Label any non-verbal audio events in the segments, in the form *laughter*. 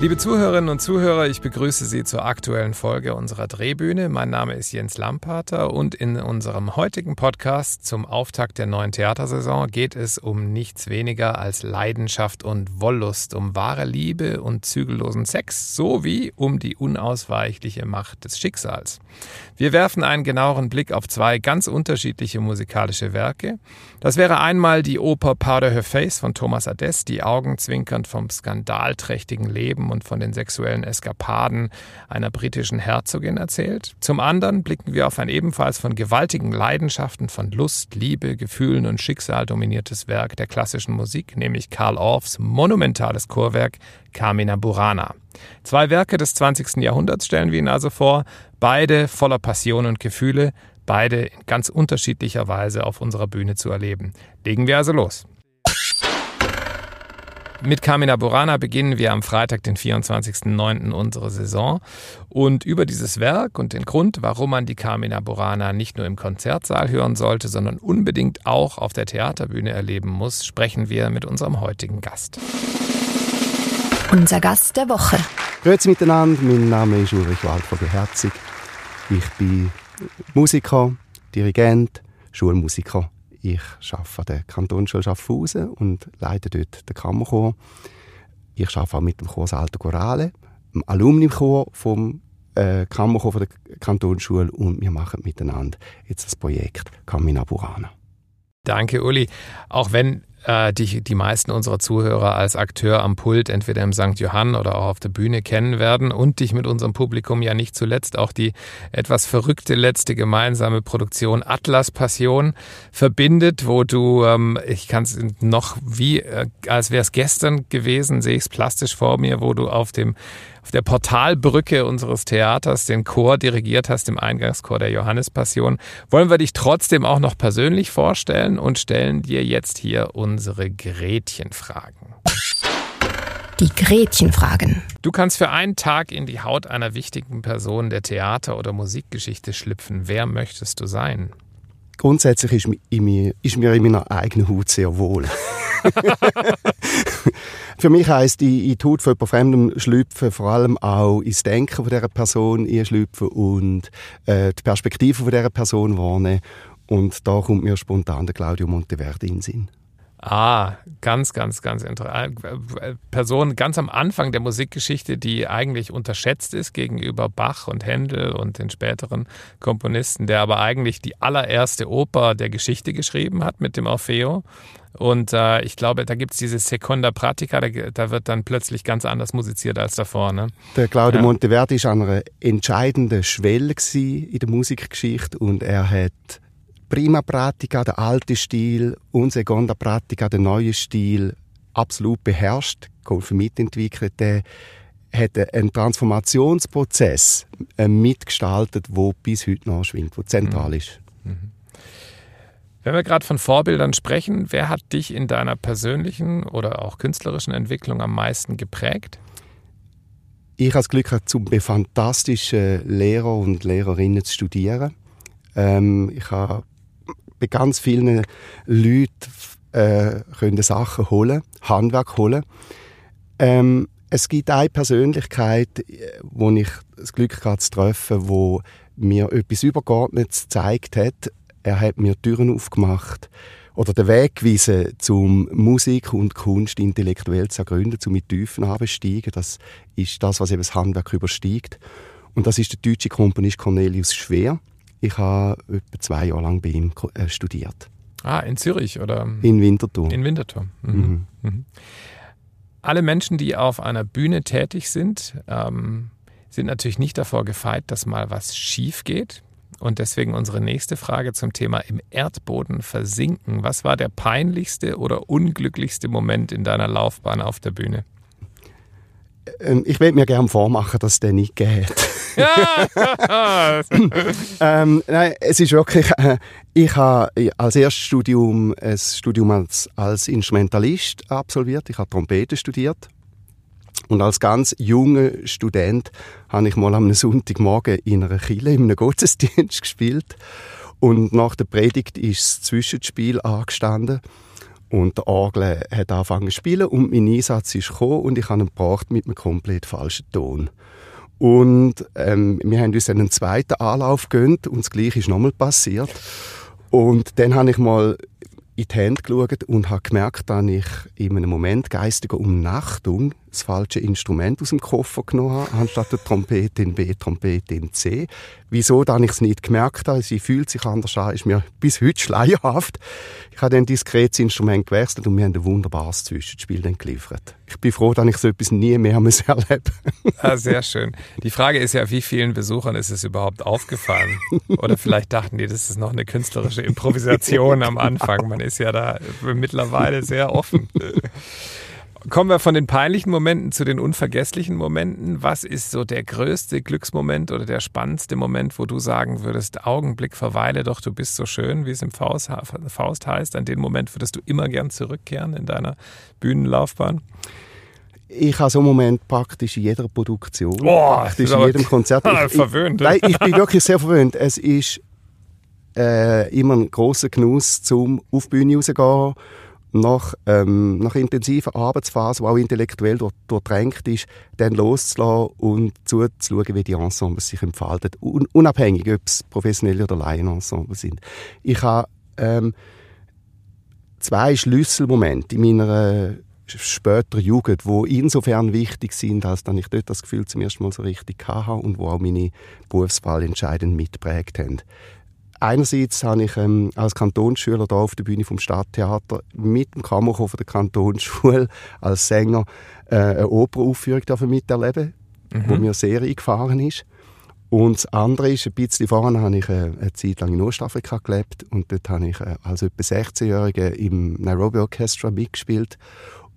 Liebe Zuhörerinnen und Zuhörer, ich begrüße Sie zur aktuellen Folge unserer Drehbühne. Mein Name ist Jens Lampater und in unserem heutigen Podcast zum Auftakt der neuen Theatersaison geht es um nichts weniger als Leidenschaft und Wollust, um wahre Liebe und zügellosen Sex sowie um die unausweichliche Macht des Schicksals. Wir werfen einen genaueren Blick auf zwei ganz unterschiedliche musikalische Werke. Das wäre einmal die Oper Powder Her Face von Thomas Adès, die augenzwinkernd vom skandalträchtigen Leben und von den sexuellen Eskapaden einer britischen Herzogin erzählt. Zum anderen blicken wir auf ein ebenfalls von gewaltigen Leidenschaften, von Lust, Liebe, Gefühlen und Schicksal dominiertes Werk der klassischen Musik, nämlich Karl Orffs monumentales Chorwerk Carmina Burana. Zwei Werke des 20. Jahrhunderts stellen wir Ihnen also vor, beide voller Passion und Gefühle, beide in ganz unterschiedlicher Weise auf unserer Bühne zu erleben. Legen wir also los. Mit Carmina Burana beginnen wir am Freitag, den 24.09. unsere Saison. Und über dieses Werk und den Grund, warum man die Carmina Burana nicht nur im Konzertsaal hören sollte, sondern unbedingt auch auf der Theaterbühne erleben muss, sprechen wir mit unserem heutigen Gast. Unser Gast der Woche. Grüezi miteinander, mein Name ist Ulrich Waldvogel-Herzig. Ich bin Musiker, Dirigent, Schulmusiker. Ich arbeite an der Kantonsschule Schaffhausen und leite dort den Kammerchor. Ich arbeite auch mit dem Chor Salto Chorale, dem Alumni-Chor vom äh, Kammerchor von der Kantonsschule und wir machen miteinander jetzt das Projekt Camina Burana. Danke, Uli. Auch wenn äh, die die meisten unserer Zuhörer als Akteur am Pult entweder im St. Johann oder auch auf der Bühne kennen werden und dich mit unserem Publikum ja nicht zuletzt auch die etwas verrückte letzte gemeinsame Produktion Atlas Passion verbindet, wo du, ähm, ich kann es noch wie, äh, als wäre es gestern gewesen, sehe ich es plastisch vor mir, wo du auf dem auf der Portalbrücke unseres Theaters den Chor dirigiert hast, im Eingangschor der Johannespassion, wollen wir dich trotzdem auch noch persönlich vorstellen und stellen dir jetzt hier unsere Gretchenfragen. Die Gretchenfragen. Du kannst für einen Tag in die Haut einer wichtigen Person der Theater- oder Musikgeschichte schlüpfen. Wer möchtest du sein? Grundsätzlich ist mir, ist mir in meiner eigenen Haut sehr wohl. *laughs* Für mich heisst, ich, in die Haut von jemand Fremdem schlüpfen, vor allem auch ins Denken von dieser Person schlüpfen und äh, die Perspektive von dieser Person wahrnehmen. Und da kommt mir spontan der Claudio Monteverdi in den Sinn. Ah, ganz, ganz, ganz interessant. Äh, Person ganz am Anfang der Musikgeschichte, die eigentlich unterschätzt ist gegenüber Bach und Händel und den späteren Komponisten, der aber eigentlich die allererste Oper der Geschichte geschrieben hat mit dem Orfeo. Und äh, ich glaube, da gibt es diese Seconda Pratica, da, da, wird dann plötzlich ganz anders musiziert als davor. Ne? Der Claudio ja. Monteverdi war an einer entscheidenden Schwelle in der Musikgeschichte und er hat Prima Pratica, der alte Stil, und Seconda Pratica, der neue Stil, absolut beherrscht, geholfen mitentwickelt. Der hat einen Transformationsprozess äh, mitgestaltet, wo bis heute noch schwingt, wo zentral mhm. ist. Mhm. Wenn wir gerade von Vorbildern sprechen, wer hat dich in deiner persönlichen oder auch künstlerischen Entwicklung am meisten geprägt? Ich habe das Glück, zum fantastischen Lehrer und Lehrerinnen zu studieren. Ähm, ich habe bei ganz vielen Leuten äh, können Sachen holen, Handwerk holen. Ähm, es gibt eine Persönlichkeit, wo ich das Glück hatte zu treffen, wo mir etwas Übergeordnetes gezeigt hat. Er hat mir Türen aufgemacht oder den Weg gewiesen, zum Musik und Kunst intellektuell zu ergründen, zu mit Tiefen absteigen. Das ist das, was eben das Handwerk übersteigt. Und das ist der deutsche Komponist Cornelius Schwer. Ich habe etwa zwei Jahre lang bei ihm äh, studiert. Ah, in Zürich oder? In Winterthur. In Winterthur. Mhm. Mhm. Mhm. Alle Menschen, die auf einer Bühne tätig sind, ähm, sind natürlich nicht davor gefeit, dass mal was schief geht. Und deswegen unsere nächste Frage zum Thema im Erdboden versinken. Was war der peinlichste oder unglücklichste Moment in deiner Laufbahn auf der Bühne? Ähm, ich würde mir gerne vormachen, dass es den nicht geht. *laughs* ähm, nein, es ist wirklich, äh, ich habe als erstes Studium ein Studium als, als Instrumentalist absolviert. Ich habe Trompete studiert. Und als ganz junger Student habe ich mal am Sonntagmorgen in einer Kirche in einem Gottesdienst *laughs* gespielt. Und nach der Predigt ist das Zwischenspiel angestanden. Und der Orgel hat angefangen zu spielen und mein Einsatz ist gekommen und ich habe ihn gebracht mit einem komplett falschen Ton. Und ähm, wir haben uns einen zweiten Anlauf gegönnt und das Gleiche ist nochmal passiert. Und dann habe ich mal in die Hände geschaut und habe gemerkt, dass ich in einem Moment geistiger Umnachtung das falsche Instrument aus dem Koffer genommen habe, anstatt der Trompete in B, Trompete in C. Wieso dann ich es nicht gemerkt habe, sie fühlt sich anders an, ist mir bis heute schleierhaft. Ich habe dann diskret das Instrument gewechselt und wir haben ein wunderbares Zwischenspiel dann geliefert. Ich bin froh, dass ich so etwas nie mehr erleben muss. ah, Sehr schön. Die Frage ist ja, wie vielen Besuchern ist es überhaupt aufgefallen? Oder vielleicht dachten die, das ist noch eine künstlerische Improvisation am Anfang. Man ist ja da mittlerweile sehr offen. Kommen wir von den peinlichen Momenten zu den unvergesslichen Momenten. Was ist so der größte Glücksmoment oder der spannendste Moment, wo du sagen würdest, Augenblick verweile doch, du bist so schön, wie es im Faust, Faust heißt. An den Moment würdest du immer gern zurückkehren in deiner Bühnenlaufbahn? Ich habe so einen Moment praktisch in jeder Produktion, Boah, praktisch in jedem Konzert. aber *laughs* Ich, ich, verwöhnt. nein, ich bin wirklich sehr verwöhnt. Es ist äh, immer ein großer Genuss, zum auf die Bühne rauszugehen, nach, ähm, nach intensiver Arbeitsphase, die auch intellektuell durch, durchdrängt ist, dann loszulassen und zuzuschauen, wie die Ensembles sich entfalten. Un unabhängig, ob es professionelle oder Laienensembles sind. Ich habe ähm, zwei Schlüsselmomente in meiner äh, späteren Jugend, wo insofern wichtig sind, als dass ich dort das Gefühl zum ersten Mal so richtig hatte und wo auch meine Berufswahl entscheidend mitgeprägt haben. Einerseits habe ich ähm, als Kantonsschüler da auf der Bühne vom Stadttheater mit dem Kammerchor von der Kantonsschule als Sänger äh, eine Operaufführung miterleben, mhm. wo mir sehr eingefahren ist. Und das andere ist, ein bisschen vorne habe ich äh, eine Zeit lang in Ostafrika gelebt und dort habe ich äh, als etwa 16-Jährige im Nairobi Orchestra mitgespielt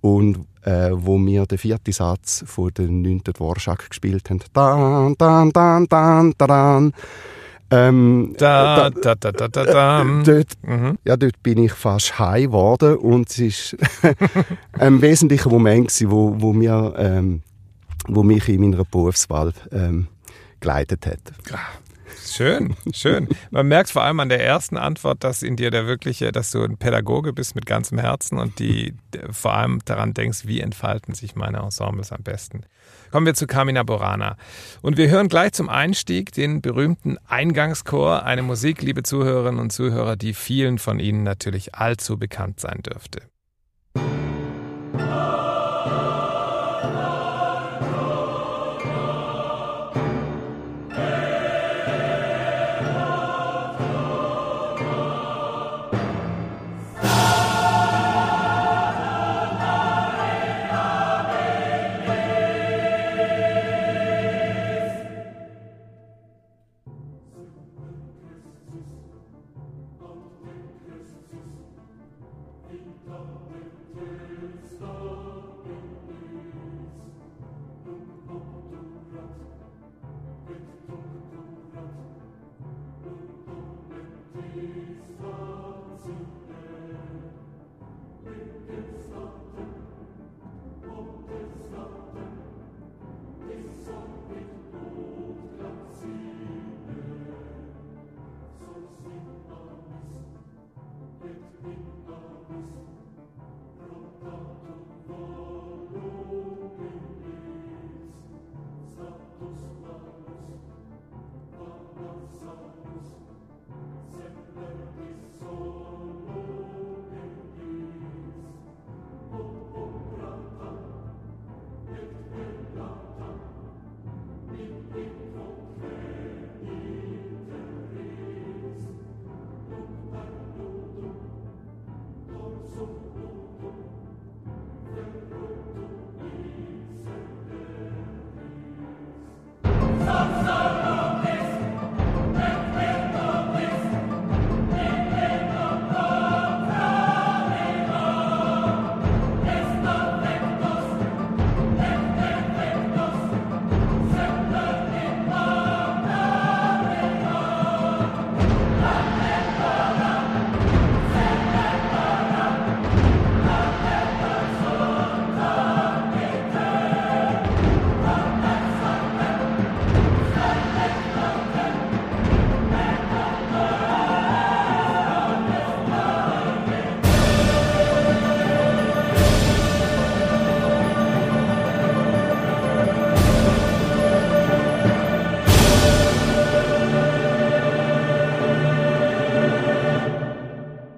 und äh, wo wir den vierten Satz von der 9. Dvorak gespielt haben. Dan, dan, dan, dan, dan. Ähm, Da, da, da, da, da, da. dort, Mhm. ja, dort bin ich fast heim geworden und es war *laughs* ein wesentlicher Moment, gewesen, wo, wo, mir, ähm, wo mich in meiner Berufswahl ähm, geleitet hat. Schön, schön. Man merkt vor allem an der ersten Antwort, dass in dir der wirkliche, dass du ein Pädagoge bist mit ganzem Herzen und die vor allem daran denkst, wie entfalten sich meine Ensembles am besten. Kommen wir zu Carmina Burana. Und wir hören gleich zum Einstieg den berühmten Eingangschor, eine Musik, liebe Zuhörerinnen und Zuhörer, die vielen von Ihnen natürlich allzu bekannt sein dürfte.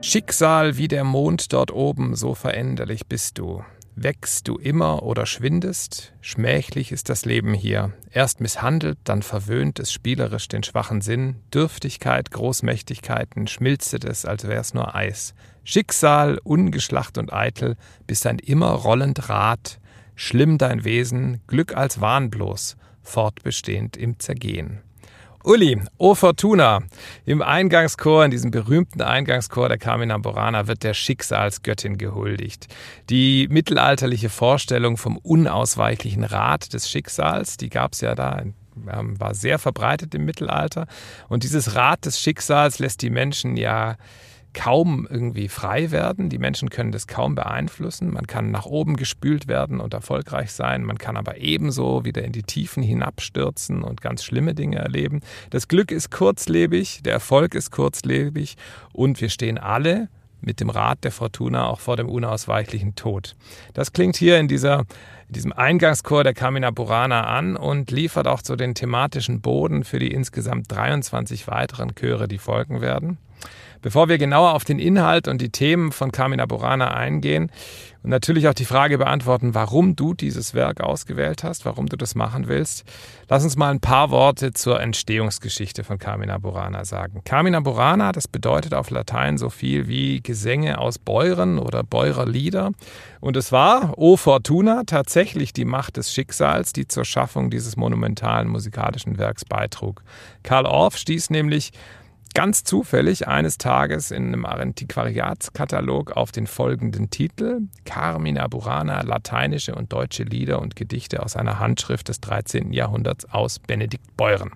Schicksal wie der Mond dort oben, so veränderlich bist du. Wächst du immer oder schwindest? Schmächlich ist das Leben hier. Erst misshandelt, dann verwöhnt es spielerisch den schwachen Sinn. Dürftigkeit, Großmächtigkeiten, schmilzet es, als wär's nur Eis. Schicksal, ungeschlacht und eitel, bist ein immer rollend Rad. Schlimm dein Wesen, Glück als Wahn bloß, fortbestehend im Zergehen. Uli, O Fortuna. Im Eingangschor, in diesem berühmten Eingangschor der Carmina Burana, wird der Schicksalsgöttin gehuldigt. Die mittelalterliche Vorstellung vom unausweichlichen Rat des Schicksals, die gab es ja da ähm, war sehr verbreitet im Mittelalter. Und dieses Rad des Schicksals lässt die Menschen ja kaum irgendwie frei werden. Die Menschen können das kaum beeinflussen. Man kann nach oben gespült werden und erfolgreich sein. Man kann aber ebenso wieder in die Tiefen hinabstürzen und ganz schlimme Dinge erleben. Das Glück ist kurzlebig, der Erfolg ist kurzlebig und wir stehen alle mit dem Rat der Fortuna auch vor dem unausweichlichen Tod. Das klingt hier in dieser in diesem Eingangschor der Kamina Burana an und liefert auch so den thematischen Boden für die insgesamt 23 weiteren Chöre, die folgen werden. Bevor wir genauer auf den Inhalt und die Themen von Carmina Burana eingehen und natürlich auch die Frage beantworten, warum du dieses Werk ausgewählt hast, warum du das machen willst, lass uns mal ein paar Worte zur Entstehungsgeschichte von Carmina Burana sagen. Carmina Burana, das bedeutet auf Latein so viel wie Gesänge aus Beuren oder Bäurerlieder. Und es war, O Fortuna, tatsächlich die Macht des Schicksals, die zur Schaffung dieses monumentalen musikalischen Werks beitrug. Karl Orff stieß nämlich ganz zufällig eines Tages in einem Antiquariatskatalog auf den folgenden Titel Carmina Burana, lateinische und deutsche Lieder und Gedichte aus einer Handschrift des 13. Jahrhunderts aus Benedikt Beuren.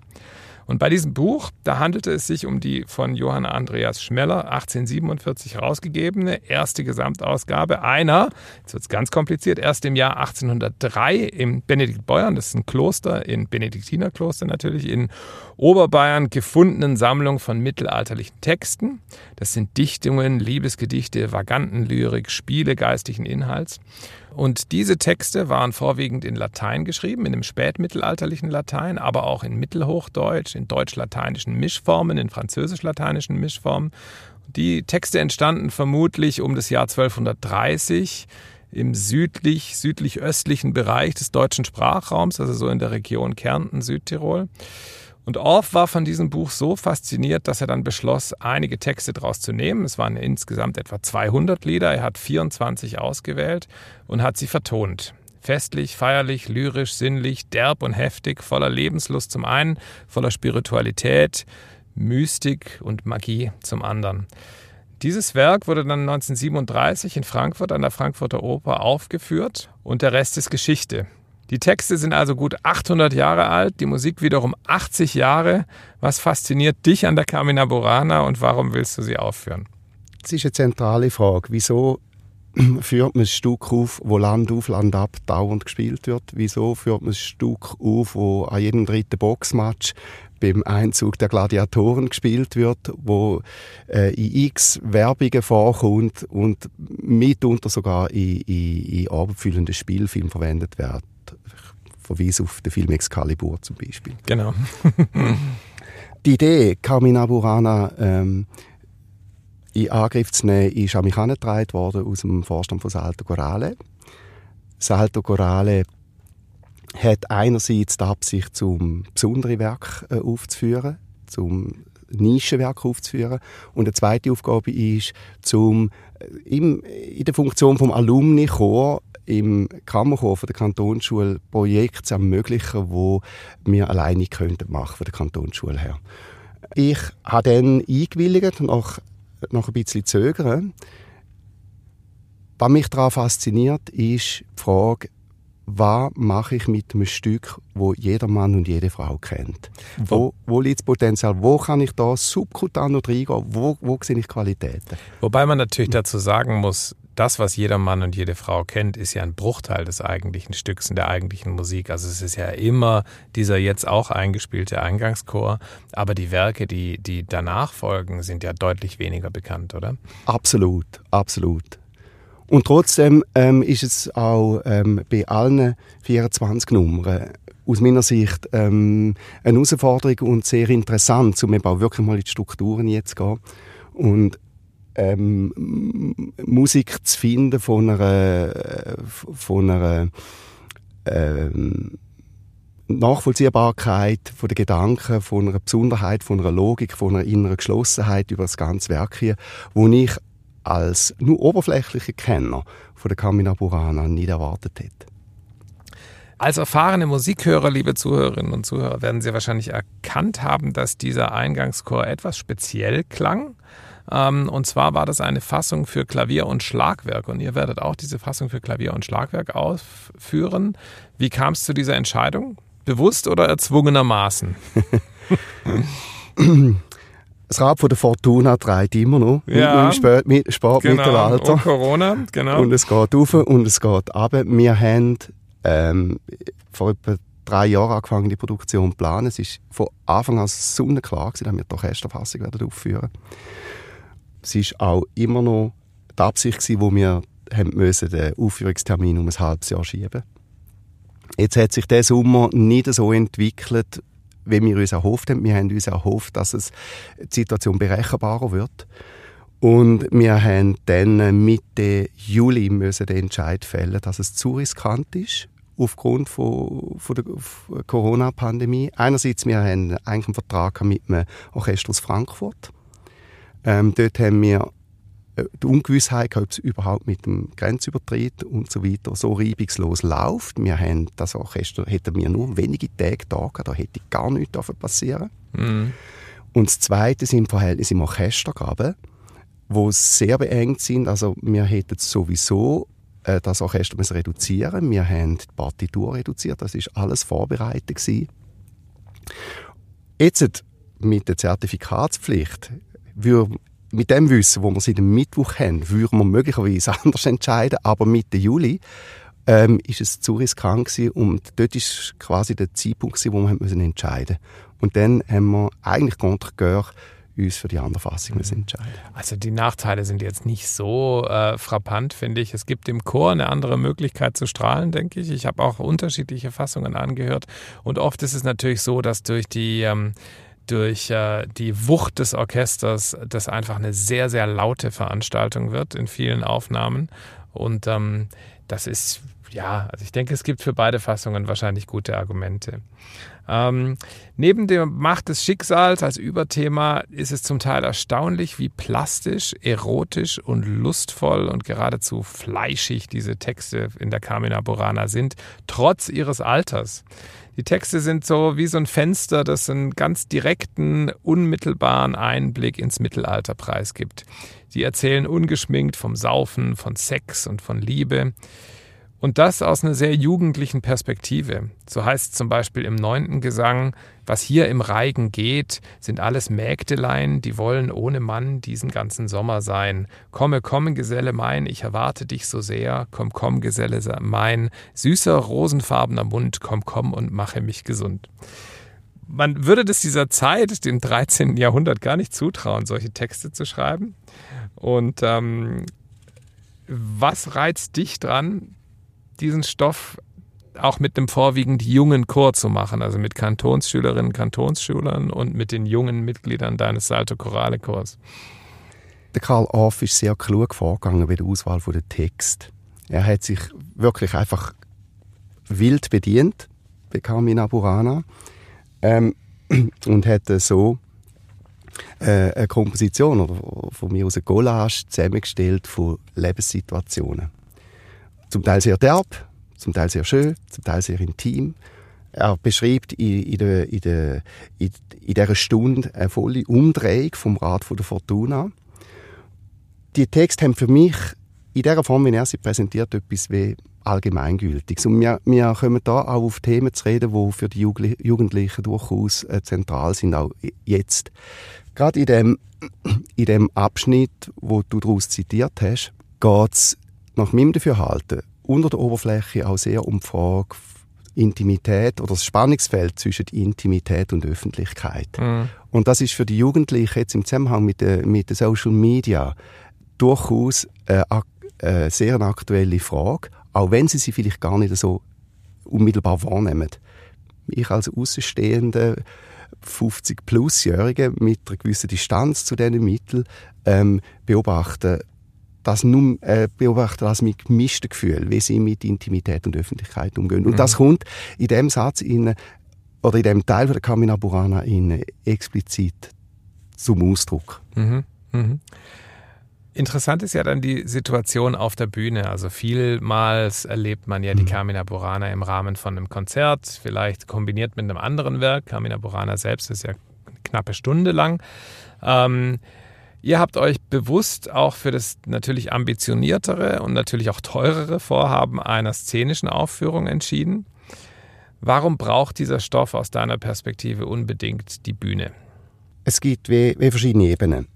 Und bei diesem Buch, da handelte es sich um die von Johann Andreas Schmeller 1847 herausgegebene erste Gesamtausgabe einer, jetzt wird es ganz kompliziert, erst im Jahr 1803 im Benediktbeuern, das ist ein Kloster, in Benediktinerkloster natürlich, in Oberbayern gefundenen Sammlung von mittelalterlichen Texten. Das sind Dichtungen, Liebesgedichte, Vagantenlyrik, Spiele geistigen Inhalts. Und diese Texte waren vorwiegend in Latein geschrieben, in dem spätmittelalterlichen Latein, aber auch in Mittelhochdeutsch, in deutsch-lateinischen Mischformen, in französisch-lateinischen Mischformen. Die Texte entstanden vermutlich um das Jahr 1230 im südlich, südlich-östlichen Bereich des deutschen Sprachraums, also so in der Region Kärnten, Südtirol. Und Orff war von diesem Buch so fasziniert, dass er dann beschloss, einige Texte daraus zu nehmen. Es waren insgesamt etwa 200 Lieder. Er hat 24 ausgewählt und hat sie vertont. Festlich, feierlich, lyrisch, sinnlich, derb und heftig, voller Lebenslust zum einen, voller Spiritualität, Mystik und Magie zum anderen. Dieses Werk wurde dann 1937 in Frankfurt an der Frankfurter Oper aufgeführt und der Rest ist Geschichte. Die Texte sind also gut 800 Jahre alt, die Musik wiederum 80 Jahre. Was fasziniert dich an der Carmina Burana und warum willst du sie aufführen? Das ist eine zentrale Frage. Wieso *clears throat* führt man ein Stück auf, wo Land auf, Land ab dauernd gespielt wird? Wieso führt man ein Stück auf, wo an jedem dritten Boxmatch beim Einzug der Gladiatoren gespielt wird, wo äh, in x Werbungen vorkommt und mitunter sogar in, in, in abendfüllenden Spielfilmen verwendet wird? Verweise auf den Film Excalibur zum Beispiel. Genau. *laughs* die Idee, Carmina Burana ähm, in Angriff zu nehmen, ist an mich herangetragen worden aus dem Vorstand von Salto Corale. Salto Corale hat einerseits die Absicht, zum besondere Werk äh, aufzuführen, zum Nischenwerk aufzuführen. Und eine zweite Aufgabe ist, zum, äh, im, in der Funktion vom Alumni-Chor im Kammerchor der Kantonsschule Projekte zu ermöglichen, wo wir alleine könnten machen von der Kantonsschule her. Ich habe dann eingewilligt, nach, nach ein bisschen zögern. Was mich daran fasziniert, ist die Frage, was mache ich mit einem Stück, wo jeder Mann und jede Frau kennt? Wo, wo liegt das Potenzial? Wo kann ich da subkutan noch reingehen? Wo, wo sehe ich Qualitäten? Wobei man natürlich dazu sagen muss, das, was jeder Mann und jede Frau kennt, ist ja ein Bruchteil des eigentlichen Stücks und der eigentlichen Musik. Also es ist ja immer dieser jetzt auch eingespielte Eingangschor, aber die Werke, die, die danach folgen, sind ja deutlich weniger bekannt, oder? Absolut, absolut. Und trotzdem ähm, ist es auch ähm, bei allen 24 Nummern aus meiner Sicht ähm, eine Herausforderung und sehr interessant, um eben auch wirklich mal in die Strukturen jetzt zu gehen. Und ähm, Musik zu finden von einer, von einer ähm, Nachvollziehbarkeit von den Gedanken, von einer Besonderheit, von einer Logik, von einer inneren Geschlossenheit über das ganze Werk hier, wo ich als nur oberflächlicher Kenner von der Kamina Burana nicht erwartet hätte. Als erfahrene Musikhörer, liebe Zuhörerinnen und Zuhörer, werden Sie wahrscheinlich erkannt haben, dass dieser Eingangschor etwas speziell klang. Ähm, und zwar war das eine Fassung für Klavier und Schlagwerk. Und ihr werdet auch diese Fassung für Klavier und Schlagwerk ausführen. Wie kam es zu dieser Entscheidung? Bewusst oder erzwungenermaßen? *clears throat* das Rad von der Fortuna dreht immer noch ja, im Sport, Sportmittelalter. Genau. Und Corona, genau. Und es geht auf und es geht ab. Wir haben ähm, vor etwa drei Jahren angefangen, die Produktion zu planen. Es war von Anfang an sonnenklar, dass wir die Orchesterfassung aufführen Es war auch immer noch die Absicht, gewesen, wo wir haben müssen den Aufführungstermin um ein halbes Jahr schieben Jetzt hat sich der Sommer nicht so entwickelt, wie wir uns erhofft haben. Wir haben uns erhofft, dass es die Situation berechenbarer wird. Und wir haben dann Mitte Juli müssen den Entscheid fällen, dass es zu riskant ist aufgrund von, von der Corona-Pandemie. Einerseits, wir haben eigentlich einen Vertrag mit dem Orchester aus Frankfurt. Ähm, dort haben wir äh, die Ungewissheit, ob es überhaupt mit dem Grenzübertritt und so weiter so reibungslos läuft. Wir haben das Orchester hätten wir nur wenige Tage da gehabt, da hätte gar nichts passieren mhm. Und das Zweite sind Verhältnisse im Orchestergraben, wo sehr beengt sind. Also wir hätten sowieso äh, das Orchester müssen reduzieren. Wir haben die Partitur reduziert, das ist alles vorbereitet gewesen. Jetzt mit der Zertifikatspflicht, mit dem Wissen, wo wir seit dem Mittwoch haben, würden wir möglicherweise *laughs* anders entscheiden, aber Mitte Juli ähm, ist es zu riskant gewesen und dort ist quasi der Zeitpunkt gewesen, wo wir haben entscheiden. Und dann haben wir eigentlich contre cœur uns für die andere Fassung müssen entscheiden. Also die Nachteile sind jetzt nicht so äh, frappant, finde ich. Es gibt im Chor eine andere Möglichkeit zu strahlen, denke ich. Ich habe auch unterschiedliche Fassungen angehört und oft ist es natürlich so, dass durch die ähm, durch äh, die Wucht des Orchesters das einfach eine sehr, sehr laute Veranstaltung wird in vielen Aufnahmen. Und ähm, das ist, ja, also ich denke, es gibt für beide Fassungen wahrscheinlich gute Argumente. Ähm, neben der Macht des Schicksals als Überthema ist es zum Teil erstaunlich, wie plastisch, erotisch und lustvoll und geradezu fleischig diese Texte in der Carmina Burana sind, trotz ihres Alters. Die Texte sind so wie so ein Fenster, das einen ganz direkten, unmittelbaren Einblick ins Mittelalter preisgibt. Sie erzählen ungeschminkt vom Saufen, von Sex und von Liebe. Und das aus einer sehr jugendlichen Perspektive. So heißt zum Beispiel im neunten Gesang, was hier im Reigen geht, sind alles Mägdelein, die wollen ohne Mann diesen ganzen Sommer sein. Komme, komme, Geselle mein, ich erwarte dich so sehr. Komm, komm, Geselle mein, süßer, rosenfarbener Mund, komm, komm und mache mich gesund. Man würde das dieser Zeit, dem 13. Jahrhundert, gar nicht zutrauen, solche Texte zu schreiben. Und ähm, was reizt dich dran, diesen Stoff auch mit dem vorwiegend jungen Chor zu machen, also mit Kantonsschülerinnen, Kantonsschülern und mit den jungen Mitgliedern deines Salto Chorale Chors? Der Karl Orff ist sehr klug vorgegangen bei der Auswahl der Text. Er hat sich wirklich einfach wild bedient bei Carmina Burana ähm, *clears throat* und hat so äh, eine Komposition oder von mir aus eine Collage zusammengestellt von Lebenssituationen. Zum Teil sehr derb, zum Teil sehr schön, zum Teil sehr intim. Er beschreibt in, in, der, in, der, in, dieser Stunde eine volle Umdrehung vom Rad von der Fortuna. Die Texte haben für mich in der Form, wie er sie präsentiert, etwas wie allgemeingültig. Und wir, wir kommen da auch auf Themen zu reden, die für die Jugendlichen durchaus äh, zentral sind, auch jetzt. Gerade in dem, in dem Abschnitt, wo du daraus zitiert hast, geht es nach meinem Dafürhalten unter der Oberfläche auch sehr um die Frage Intimität oder das Spannungsfeld zwischen Intimität und Öffentlichkeit. Mhm. Und das ist für die Jugendlichen jetzt im Zusammenhang mit den mit der Social Media durchaus eine, eine sehr aktuelle Frage, auch wenn sie sie vielleicht gar nicht so unmittelbar wahrnehmen. Ich als Außenstehender 50-plus-Jährigen mit einer gewissen Distanz zu diesen Mitteln ähm, beobachten, das nur, äh, beobachten das mit gemischten Gefühlen, wie sie mit Intimität und Öffentlichkeit umgehen. Und mhm. das kommt in dem Satz in, oder in dem Teil von der Camina Burana in, explizit zum Ausdruck. Mhm. Mhm. Interessant ist ja dann die Situation auf der Bühne. Also vielmals erlebt man ja die mhm. Carmina Burana im Rahmen von einem Konzert, vielleicht kombiniert mit einem anderen Werk. Carmina Burana selbst ist ja eine knappe Stunde lang. Ähm, ihr habt euch bewusst auch für das natürlich ambitioniertere und natürlich auch teurere Vorhaben einer szenischen Aufführung entschieden. Warum braucht dieser Stoff aus deiner Perspektive unbedingt die Bühne? Es gibt wie, wie verschiedene Ebenen.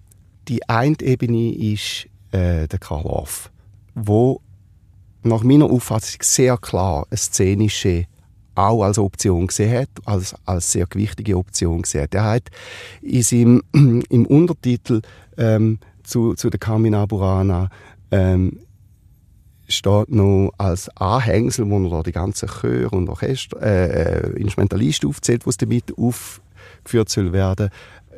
Die eine Ebene ist äh, der Karl Orff, wo nach meiner Auffassung sehr klar eine szenische auch als Option gesehen hat, als, als sehr gewichtige Option gesehen hat. Er hat in seinem, *clears throat* im Untertitel ähm, zu, zu der Carmina Burana ähm, steht noch als Anhängsel, wo er da die ganzen Chöre und Orchester, äh, äh Instrumentalisten aufzählt, was damit aufgeführt soll werden,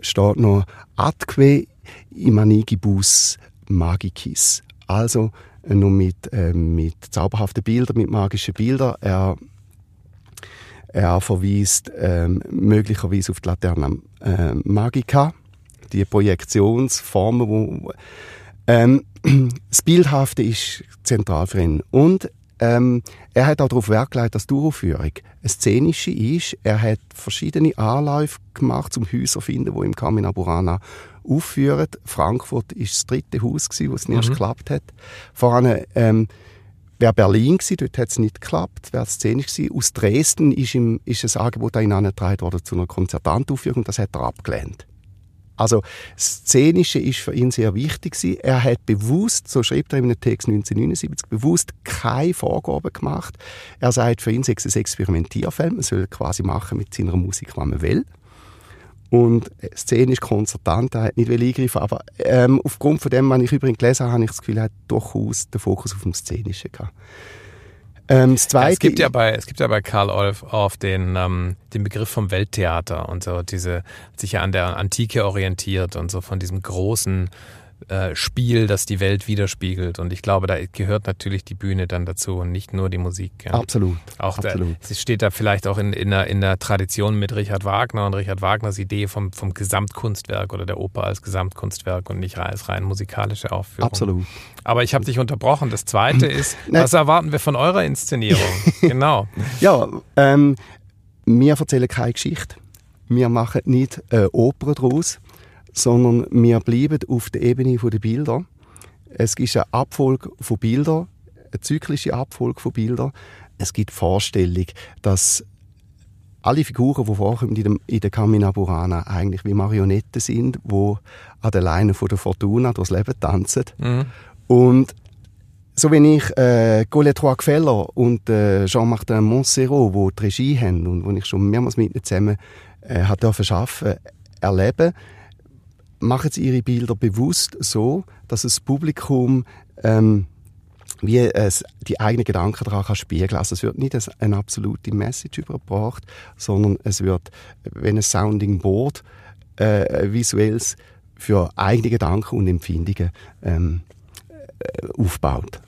steht noch Atque Imanigibus Magicis. Also äh, nur mit, äh, mit zauberhaften Bildern, mit magischen Bildern. Er, er verweist äh, möglicherweise auf die Laterna äh, Magica, die Projektionsformen, wo ähm, *clears throat* das Bildhafte ist zentral für ihn. Und ähm, er hat auch darauf Wert gelegt, dass die Uraufführung eine szenische ist. Er hat verschiedene Anläufe gemacht, um Häuser zu finden, die im Camina Burana aufführen. Frankfurt ist das dritte Haus, gewesen, wo es nicht mhm. geklappt hat. Vor allem ähm, wäre Berlin gewesen, dort hat es nicht geklappt, wäre szenisch gewesen. Aus Dresden ist, ihm, ist ein Angebot an ihn angetragen worden zu einer Konzertantaufführung, das hat er abgelehnt. Also Szenische ist für ihn sehr wichtig gewesen. Er hat bewusst, so schreibt er in einem Text 1979, bewusst keine Vorgaben gemacht. Er sagt, für ihn sei es ein Experimentierfeld. Man soll quasi machen mit seiner Musik, was man will. Und szenisch konzertant, er hat nicht eingreifen aber ähm, aufgrund von dem, was ich übrigens gelesen habe, habe ich das Gefühl, er hat durchaus den Fokus auf dem Szenischen gehabt. Ähm, ja, es, gibt ja bei, es gibt ja bei Karl Orff auf den, ähm, den Begriff vom Welttheater und so, diese, sich ja an der Antike orientiert und so von diesem großen äh, Spiel, das die Welt widerspiegelt. Und ich glaube, da gehört natürlich die Bühne dann dazu und nicht nur die Musik. Ja. Absolut. Auch absolut. Da, es steht da vielleicht auch in, in, der, in der Tradition mit Richard Wagner und Richard Wagners Idee vom, vom Gesamtkunstwerk oder der Oper als Gesamtkunstwerk und nicht als rein musikalische Aufführung. Absolut. Aber ich habe dich unterbrochen. Das Zweite ist, *clears throat* was erwarten wir von eurer Inszenierung? *laughs* genau. Ja, ähm, wir erzählen keine Geschichte. Wir machen nicht äh, Oper daraus sondern wir bleiben auf der Ebene der Bilder. Es gibt eine Abfolge von Bildern, eine zyklische Abfolge von Bildern. Es gibt Vorstellung, dass alle Figuren, die vorkommen in, dem, in der Camina Burana, eigentlich wie Marionetten sind, die an der Leine von der Fortuna durchs Leben tanzen. Mhm. Und so wie ich äh, Colette Trois Gefeller und äh, Jean-Martin Montserrat, die die Regie haben und wo ich schon mehrmals mit ihnen zusammen äh, hat arbeiten erleben, machen sie ihre Bilder bewusst so, dass das Publikum ähm, wie es die eigenen Gedanken daran kann spiegeln. Also es wird nicht eine absolute Message überbracht, sondern es wird, wenn ein Sounding Board äh, visuelles für eigene Gedanken und Empfindungen ähm, äh, aufbaut.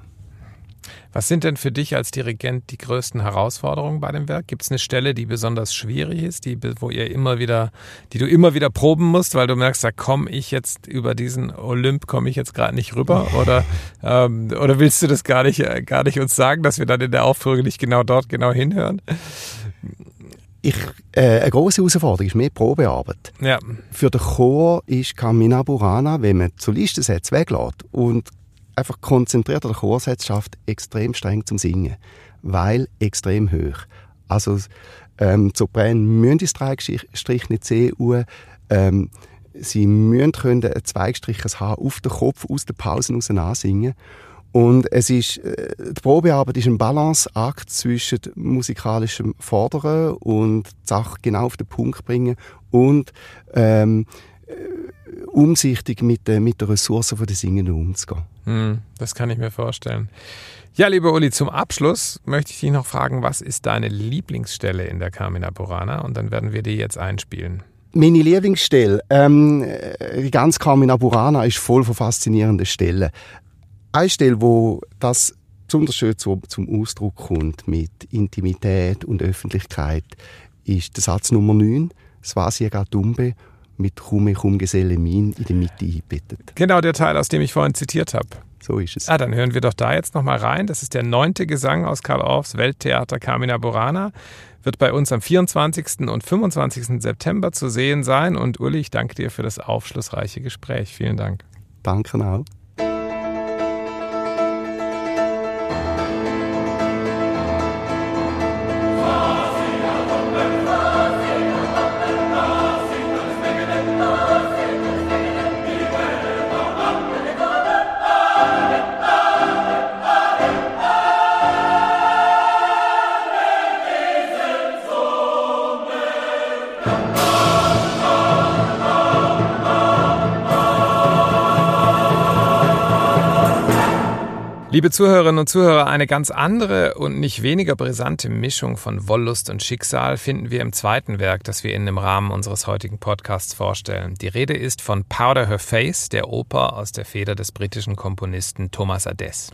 Was sind denn für dich als Dirigent die größten Herausforderungen bei dem Werk? Gibt es eine Stelle, die besonders schwierig ist, die, wo ihr immer wieder, die du immer wieder proben musst, weil du merkst, da komme ich jetzt über diesen Olymp, komme ich jetzt gerade nicht rüber? Oder, ähm, oder willst du das gar nicht, äh, gar nicht uns sagen, dass wir dann in der Aufführung nicht genau dort genau hinhören? Ich, äh, eine große Herausforderung ist mehr Probearbeit. Ja. Für den Chor ist Camina Burana, wenn man Solistensätze weglässt und einfach konzentriert oder Chorsatz schafft extrem streng zum Singen, weil extrem hoch. Also ähm, Sopran müssen die Streikstrich nicht sehen, ähm, sie müssen können einen Zweigstrich haben auf den Kopf aus der Pause raus ansingen. Und es ist, äh, die Probearbeit ist ein Balanceakt zwischen musikalischem Fordern und die Sache genau auf den Punkt bringen und ähm, äh, umsichtig mit, der, mit der Ressource der Singenden umzugehen. Hm, das kann ich mir vorstellen. Ja, lieber Uli, zum Abschluss möchte ich dich noch fragen, was ist deine Lieblingsstelle in der Carmina Burana? Und dann werden wir die jetzt einspielen. Meine Lieblingsstelle, ähm, die ganze Carmina Burana ist voll von faszinierenden Stellen. Eine Stelle, wo das besonders schön zum, zum Ausdruck kommt mit Intimität und Öffentlichkeit, ist der Satz Nummer 9, Svasiega Dumbe, mit Chume Chum Geselle Min in der Mitte eingebettet. Genau der Teil, aus dem ich vorhin zitiert habe. So ist es. Ah, dann hören wir doch da jetzt nochmal rein. Das ist der neunte Gesang aus Karl Orffs Welttheater Carmina Burana. Wird bei uns am 24. und 25. September zu sehen sein. Und Uli, ich danke dir für das aufschlussreiche Gespräch. Vielen Dank. Danke auch. Liebe Zuhörerinnen und Zuhörer, eine ganz andere und nicht weniger brisante Mischung von Wollust und Schicksal finden wir im zweiten Werk, das wir Ihnen im Rahmen unseres heutigen Podcasts vorstellen. Die Rede ist von Powder Her Face, der Oper aus der Feder des britischen Komponisten Thomas Adès.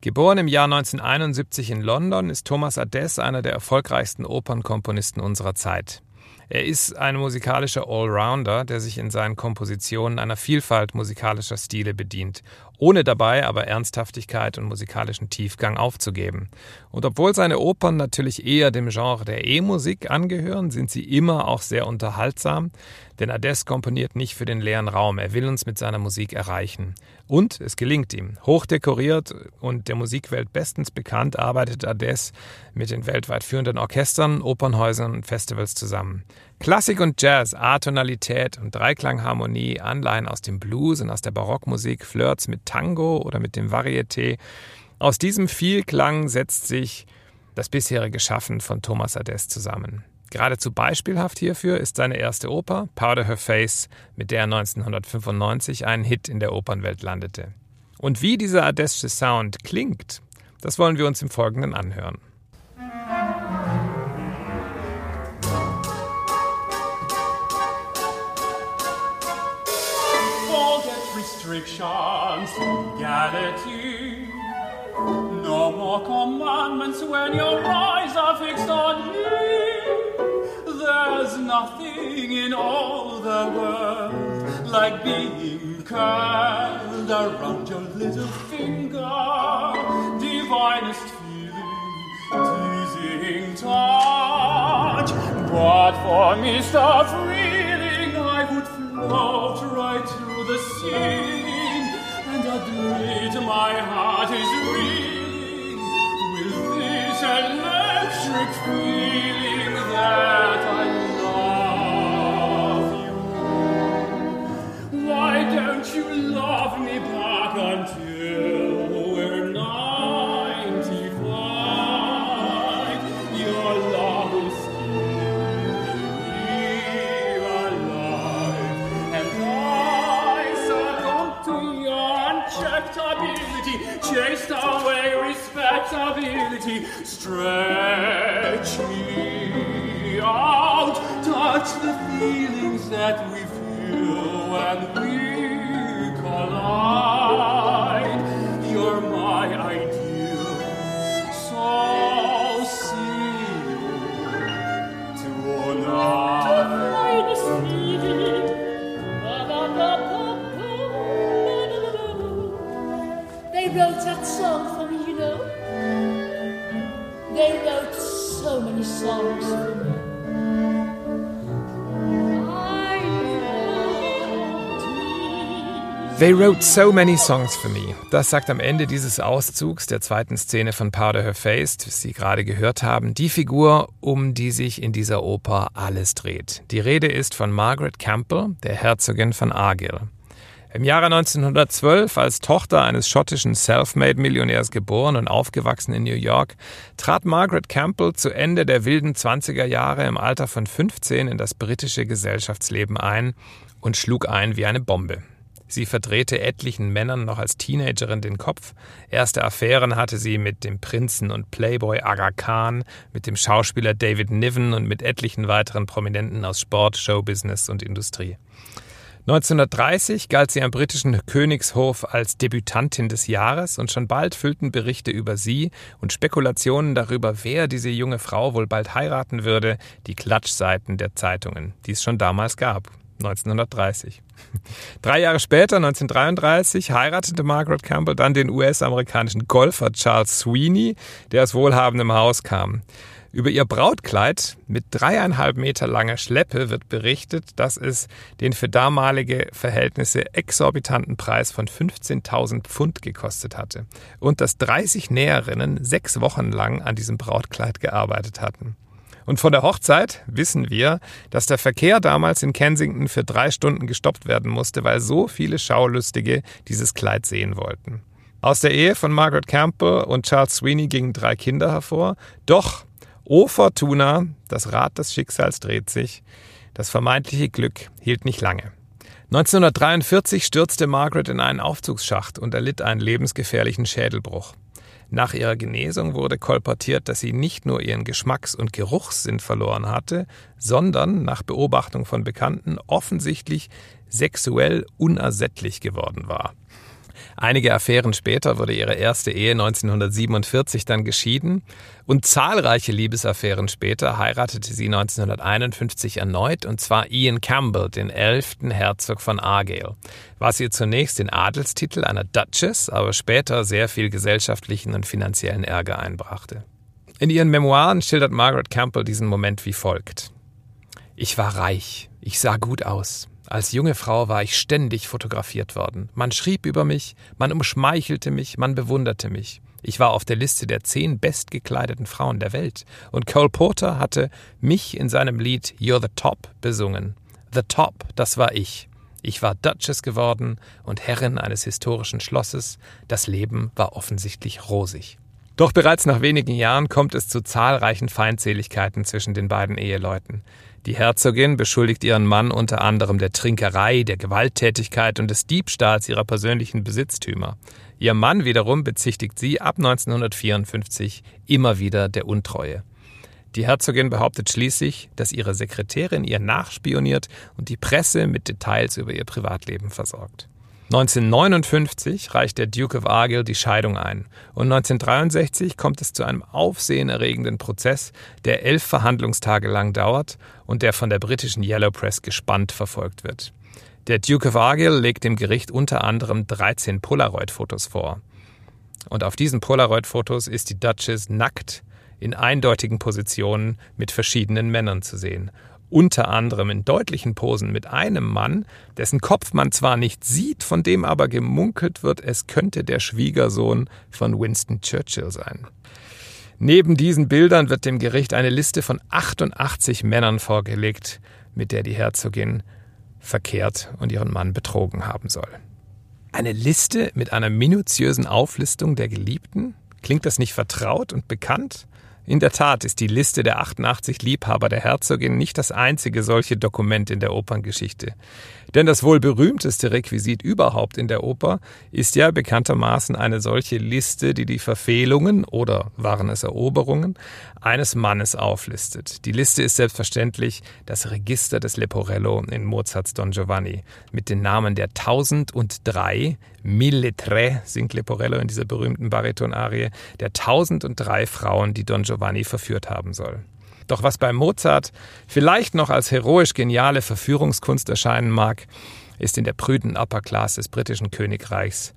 Geboren im Jahr 1971 in London, ist Thomas Adès einer der erfolgreichsten Opernkomponisten unserer Zeit. Er ist ein musikalischer Allrounder, der sich in seinen Kompositionen einer Vielfalt musikalischer Stile bedient, ohne dabei aber Ernsthaftigkeit und musikalischen Tiefgang aufzugeben. Und obwohl seine Opern natürlich eher dem Genre der E-Musik angehören, sind sie immer auch sehr unterhaltsam, denn Ades komponiert nicht für den leeren Raum, er will uns mit seiner Musik erreichen. Und es gelingt ihm. Hochdekoriert und der Musikwelt bestens bekannt arbeitet Ades mit den weltweit führenden Orchestern, Opernhäusern und Festivals zusammen. Klassik und Jazz, Atonalität und Dreiklangharmonie, Anleihen aus dem Blues und aus der Barockmusik, Flirts mit Tango oder mit dem Varieté. Aus diesem Vielklang setzt sich das bisherige Schaffen von Thomas Ades zusammen. Geradezu beispielhaft hierfür ist seine erste Oper, Powder Her Face, mit der er 1995 einen Hit in der Opernwelt landete. Und wie dieser Adesche Sound klingt, das wollen wir uns im Folgenden anhören. No more commandments when your eyes are fixed on me. There's nothing in all the world like being curled around your little finger. Divinest feeling, teasing touch. But for Mr. Freeling, I would float right through the scene and admit my heart is reeling with this electric feeling that They wrote so many songs for me. Das sagt am Ende dieses Auszugs der zweiten Szene von Powder Her Face, das Sie gerade gehört haben, die Figur, um die sich in dieser Oper alles dreht. Die Rede ist von Margaret Campbell, der Herzogin von Argyll. Im Jahre 1912, als Tochter eines schottischen Selfmade-Millionärs geboren und aufgewachsen in New York, trat Margaret Campbell zu Ende der wilden 20er Jahre im Alter von 15 in das britische Gesellschaftsleben ein und schlug ein wie eine Bombe. Sie verdrehte etlichen Männern noch als Teenagerin den Kopf. Erste Affären hatte sie mit dem Prinzen und Playboy Aga Khan, mit dem Schauspieler David Niven und mit etlichen weiteren Prominenten aus Sport, Showbusiness und Industrie. 1930 galt sie am britischen Königshof als Debütantin des Jahres und schon bald füllten Berichte über sie und Spekulationen darüber, wer diese junge Frau wohl bald heiraten würde, die Klatschseiten der Zeitungen, die es schon damals gab. 1930. Drei Jahre später, 1933, heiratete Margaret Campbell dann den US-amerikanischen Golfer Charles Sweeney, der aus wohlhabendem Haus kam. Über ihr Brautkleid mit dreieinhalb Meter langer Schleppe wird berichtet, dass es den für damalige Verhältnisse exorbitanten Preis von 15.000 Pfund gekostet hatte und dass 30 Näherinnen sechs Wochen lang an diesem Brautkleid gearbeitet hatten. Und von der Hochzeit wissen wir, dass der Verkehr damals in Kensington für drei Stunden gestoppt werden musste, weil so viele Schaulustige dieses Kleid sehen wollten. Aus der Ehe von Margaret Campbell und Charles Sweeney gingen drei Kinder hervor. Doch O Fortuna, das Rad des Schicksals dreht sich. Das vermeintliche Glück hielt nicht lange. 1943 stürzte Margaret in einen Aufzugsschacht und erlitt einen lebensgefährlichen Schädelbruch. Nach ihrer Genesung wurde kolportiert, dass sie nicht nur ihren Geschmacks- und Geruchssinn verloren hatte, sondern nach Beobachtung von Bekannten offensichtlich sexuell unersättlich geworden war. Einige Affären später wurde ihre erste Ehe 1947 dann geschieden und zahlreiche Liebesaffären später heiratete sie 1951 erneut und zwar Ian Campbell, den elften Herzog von Argyll, was ihr zunächst den Adelstitel einer Duchess, aber später sehr viel gesellschaftlichen und finanziellen Ärger einbrachte. In ihren Memoiren schildert Margaret Campbell diesen Moment wie folgt. Ich war reich, ich sah gut aus, als junge Frau war ich ständig fotografiert worden. Man schrieb über mich, man umschmeichelte mich, man bewunderte mich. Ich war auf der Liste der zehn bestgekleideten Frauen der Welt und Cole Porter hatte mich in seinem Lied You're the Top besungen. The Top, das war ich. Ich war Duchess geworden und Herrin eines historischen Schlosses. Das Leben war offensichtlich rosig. Doch bereits nach wenigen Jahren kommt es zu zahlreichen Feindseligkeiten zwischen den beiden Eheleuten. Die Herzogin beschuldigt ihren Mann unter anderem der Trinkerei, der Gewalttätigkeit und des Diebstahls ihrer persönlichen Besitztümer. Ihr Mann wiederum bezichtigt sie ab 1954 immer wieder der Untreue. Die Herzogin behauptet schließlich, dass ihre Sekretärin ihr nachspioniert und die Presse mit Details über ihr Privatleben versorgt. 1959 reicht der Duke of Argyll die Scheidung ein und 1963 kommt es zu einem aufsehenerregenden Prozess, der elf Verhandlungstage lang dauert und der von der britischen Yellow Press gespannt verfolgt wird. Der Duke of Argyll legt dem Gericht unter anderem 13 Polaroid-Fotos vor. Und auf diesen Polaroid-Fotos ist die Duchess nackt in eindeutigen Positionen mit verschiedenen Männern zu sehen unter anderem in deutlichen Posen mit einem Mann, dessen Kopf man zwar nicht sieht, von dem aber gemunkelt wird, es könnte der Schwiegersohn von Winston Churchill sein. Neben diesen Bildern wird dem Gericht eine Liste von 88 Männern vorgelegt, mit der die Herzogin verkehrt und ihren Mann betrogen haben soll. Eine Liste mit einer minutiösen Auflistung der Geliebten? Klingt das nicht vertraut und bekannt? In der Tat ist die Liste der 88 Liebhaber der Herzogin nicht das einzige solche Dokument in der Operngeschichte. Denn das wohl berühmteste Requisit überhaupt in der Oper ist ja bekanntermaßen eine solche Liste, die die Verfehlungen oder waren es Eroberungen eines Mannes auflistet. Die Liste ist selbstverständlich das Register des Leporello in Mozarts Don Giovanni mit den Namen der 1003 Mille Tre singt Leporello in dieser berühmten Baritonarie der 1003 Frauen, die Don Giovanni verführt haben soll. Doch was bei Mozart vielleicht noch als heroisch geniale Verführungskunst erscheinen mag, ist in der prüden Upper Class des britischen Königreichs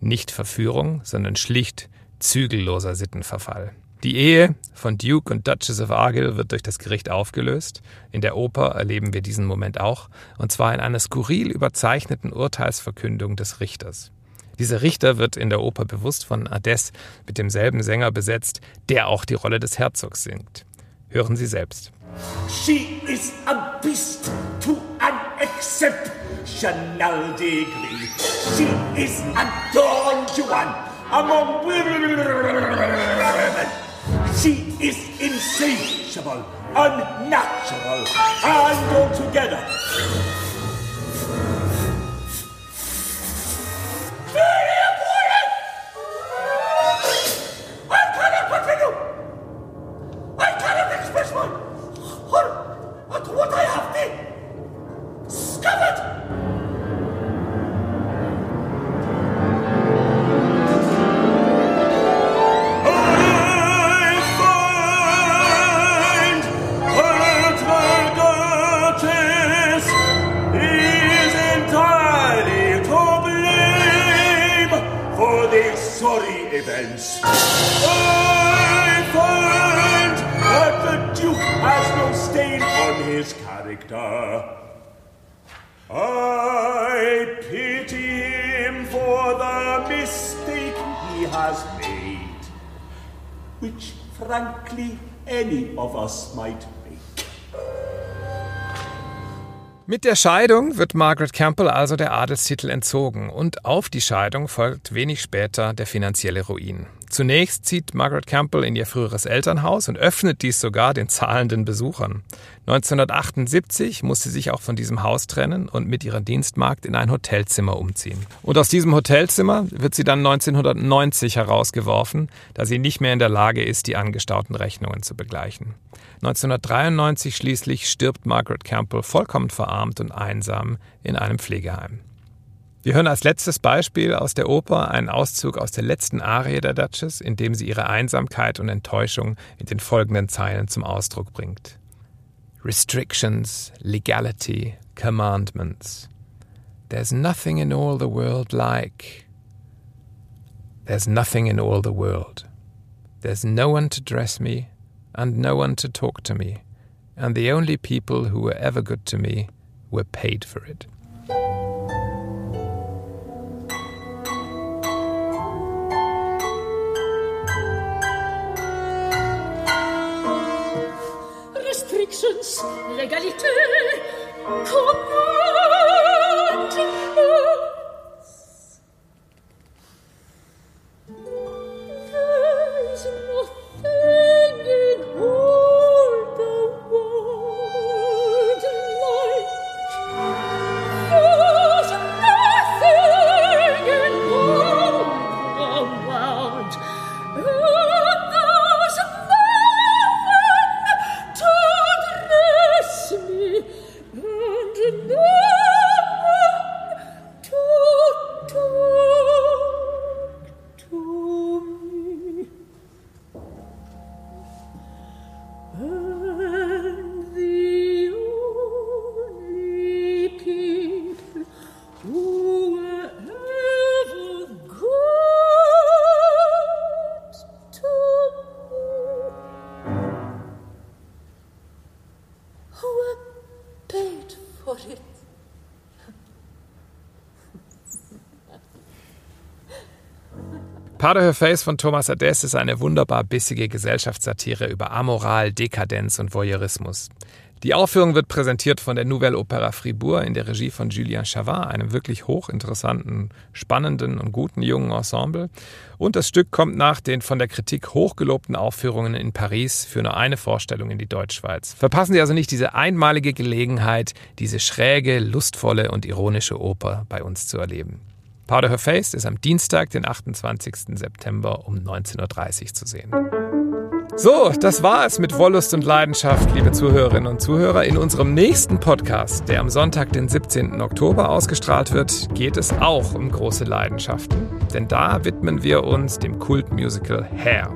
nicht Verführung, sondern schlicht zügelloser Sittenverfall. Die Ehe von Duke und Duchess of Argyll wird durch das Gericht aufgelöst. In der Oper erleben wir diesen Moment auch, und zwar in einer skurril überzeichneten Urteilsverkündung des Richters. Dieser Richter wird in der Oper bewusst von Ades mit demselben Sänger besetzt, der auch die Rolle des Herzogs singt. Hören Sie selbst. She is a beast to an exceptional degree. She is a Don Juan among is insatiable, unnatural, and altogether frankly any of us might. Mit der Scheidung wird Margaret Campbell also der Adelstitel entzogen und auf die Scheidung folgt wenig später der finanzielle Ruin. Zunächst zieht Margaret Campbell in ihr früheres Elternhaus und öffnet dies sogar den zahlenden Besuchern. 1978 muss sie sich auch von diesem Haus trennen und mit ihrer Dienstmagd in ein Hotelzimmer umziehen. Und aus diesem Hotelzimmer wird sie dann 1990 herausgeworfen, da sie nicht mehr in der Lage ist, die angestauten Rechnungen zu begleichen. 1993 schließlich stirbt Margaret Campbell vollkommen verarmt und einsam in einem Pflegeheim. Wir hören als letztes Beispiel aus der Oper einen Auszug aus der letzten Arie der Duchess, in dem sie ihre Einsamkeit und Enttäuschung in den folgenden Zeilen zum Ausdruck bringt. Restrictions, legality, commandments. There's nothing in all the world like. There's nothing in all the world. There's no one to dress me and no one to talk to me, and the only people who were ever good to me were paid for it. Restrictions, legalité, commandments. Of Her Face von Thomas Adès ist eine wunderbar bissige Gesellschaftssatire über Amoral, Dekadenz und Voyeurismus. Die Aufführung wird präsentiert von der Nouvelle Opéra Fribourg in der Regie von Julien Chavin, einem wirklich hochinteressanten, spannenden und guten jungen Ensemble. Und das Stück kommt nach den von der Kritik hochgelobten Aufführungen in Paris für nur eine Vorstellung in die Deutschschweiz. Verpassen Sie also nicht diese einmalige Gelegenheit, diese schräge, lustvolle und ironische Oper bei uns zu erleben. Powder Her Face ist am Dienstag, den 28. September um 19.30 Uhr zu sehen. So, das war es mit Wollust und Leidenschaft, liebe Zuhörerinnen und Zuhörer. In unserem nächsten Podcast, der am Sonntag, den 17. Oktober ausgestrahlt wird, geht es auch um große Leidenschaften. Denn da widmen wir uns dem Kultmusical Hair.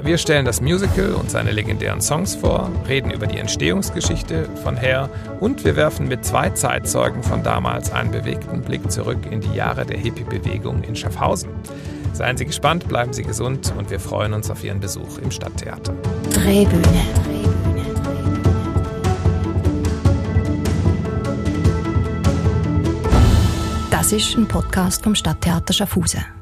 Wir stellen das Musical und seine legendären Songs vor, reden über die Entstehungsgeschichte von Hair und wir werfen mit zwei Zeitzeugen von damals einen bewegten Blick zurück in die Jahre der Hippie-Bewegung in Schaffhausen. Seien Sie gespannt, bleiben Sie gesund und wir freuen uns auf Ihren Besuch im Stadttheater. Drehbühne. Das ist ein Podcast vom Stadttheater Schaffhausen.